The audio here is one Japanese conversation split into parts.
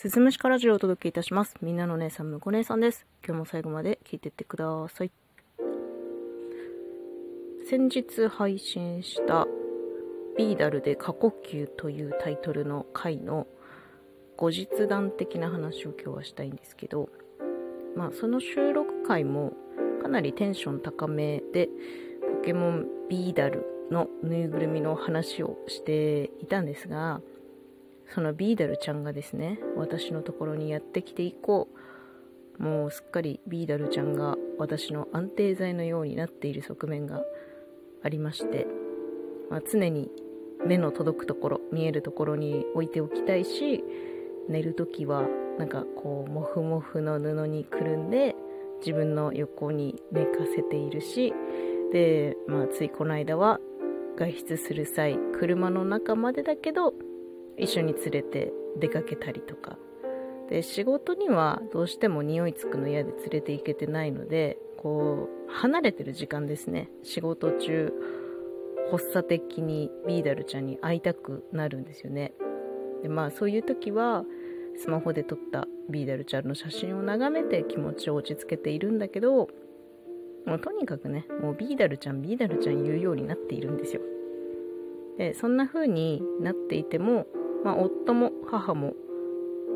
すずむしかラジオをお届けいたします。みんなの姉さん、むこ姉さんです。今日も最後まで聞いてってください。先日配信したビーダルで過呼吸というタイトルの回の後日談的な話を今日はしたいんですけど、まあその収録回もかなりテンション高めで、ポケモンビーダルのぬいぐるみの話をしていたんですが、そのビーダルちゃんがですね、私のところにやってきて以降、もうすっかりビーダルちゃんが私の安定剤のようになっている側面がありまして、まあ、常に目の届くところ、見えるところに置いておきたいし、寝るときはなんかこう、もふもふの布にくるんで、自分の横に寝かせているし、で、まあ、ついこの間は外出する際、車の中までだけど、一緒に連れて出かけたりとか。で仕事にはどうしても匂いつくの嫌で連れて行けてないのでこう離れてる時間ですね。仕事中発作的にビーダルちゃんに会いたくなるんですよね。でまあそういう時はスマホで撮ったビーダルちゃんの写真を眺めて気持ちを落ち着けているんだけどもうとにかくねもうビーダルちゃんビーダルちゃん言うようになっているんですよ。でそんな風になっていてもまあ、夫も母も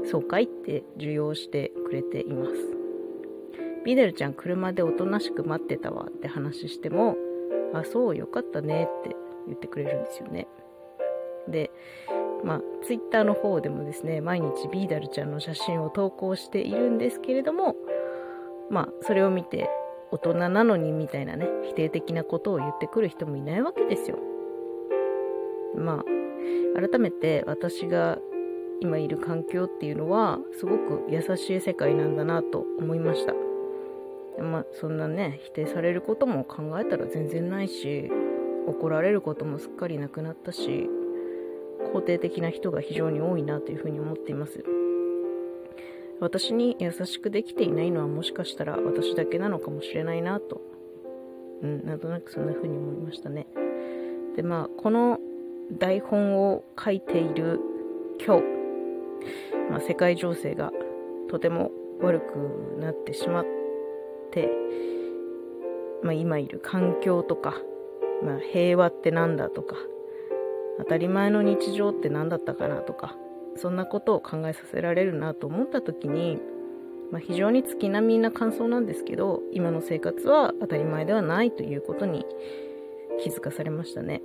そうかいって受容してくれています。ビデルちゃん車でおとなしく待ってたわって話しても、あ、そうよかったねって言ってくれるんですよね。で、まあ、ツイッターの方でもですね、毎日ビーダルちゃんの写真を投稿しているんですけれども、まあ、それを見て、大人なのにみたいなね、否定的なことを言ってくる人もいないわけですよ。まあ、改めて私が今いる環境っていうのはすごく優しい世界なんだなと思いました。まあそんなね否定されることも考えたら全然ないし怒られることもすっかりなくなったし肯定的な人が非常に多いなというふうに思っています。私に優しくできていないのはもしかしたら私だけなのかもしれないなと。うんなんとなくそんな風に思いましたね。でまあこの台本を書いている今日、まあ、世界情勢がとても悪くなってしまって、まあ、今いる環境とか、まあ、平和って何だとか当たり前の日常って何だったかなとかそんなことを考えさせられるなと思った時に、まあ、非常に月並みな感想なんですけど今の生活は当たり前ではないということに気づかされましたね。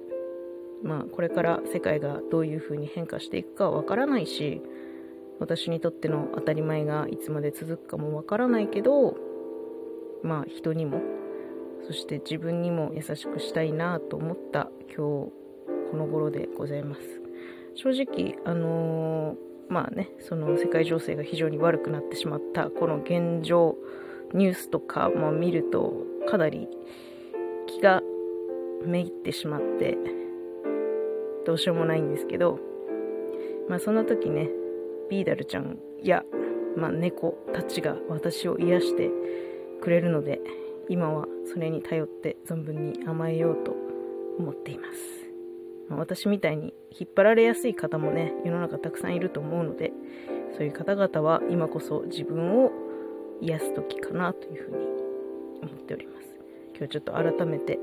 まあ、これから世界がどういう風に変化していくかはわからないし私にとっての当たり前がいつまで続くかもわからないけどまあ人にもそして自分にも優しくしたいなと思った今日この頃でございます。正直あのー、まあねその世界情勢が非常に悪くなってしまったこの現状ニュースとかも見るとかなり気がめいってしまってどうしようもないんですけど、まあその時ね、ビーダルちゃんや、まあ、猫たちが私を癒してくれるので、今はそれに頼って存分に甘えようと思っています。まあ、私みたいに引っ張られやすい方もね、世の中たくさんいると思うので、そういう方々は今こそ自分を癒す時かなというふうに思っております。今日ちょっと改めて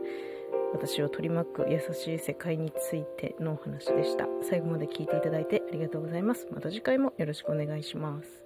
私を取り巻く優しい世界についてのお話でした。最後まで聞いていただいてありがとうございます。また次回もよろしくお願いします。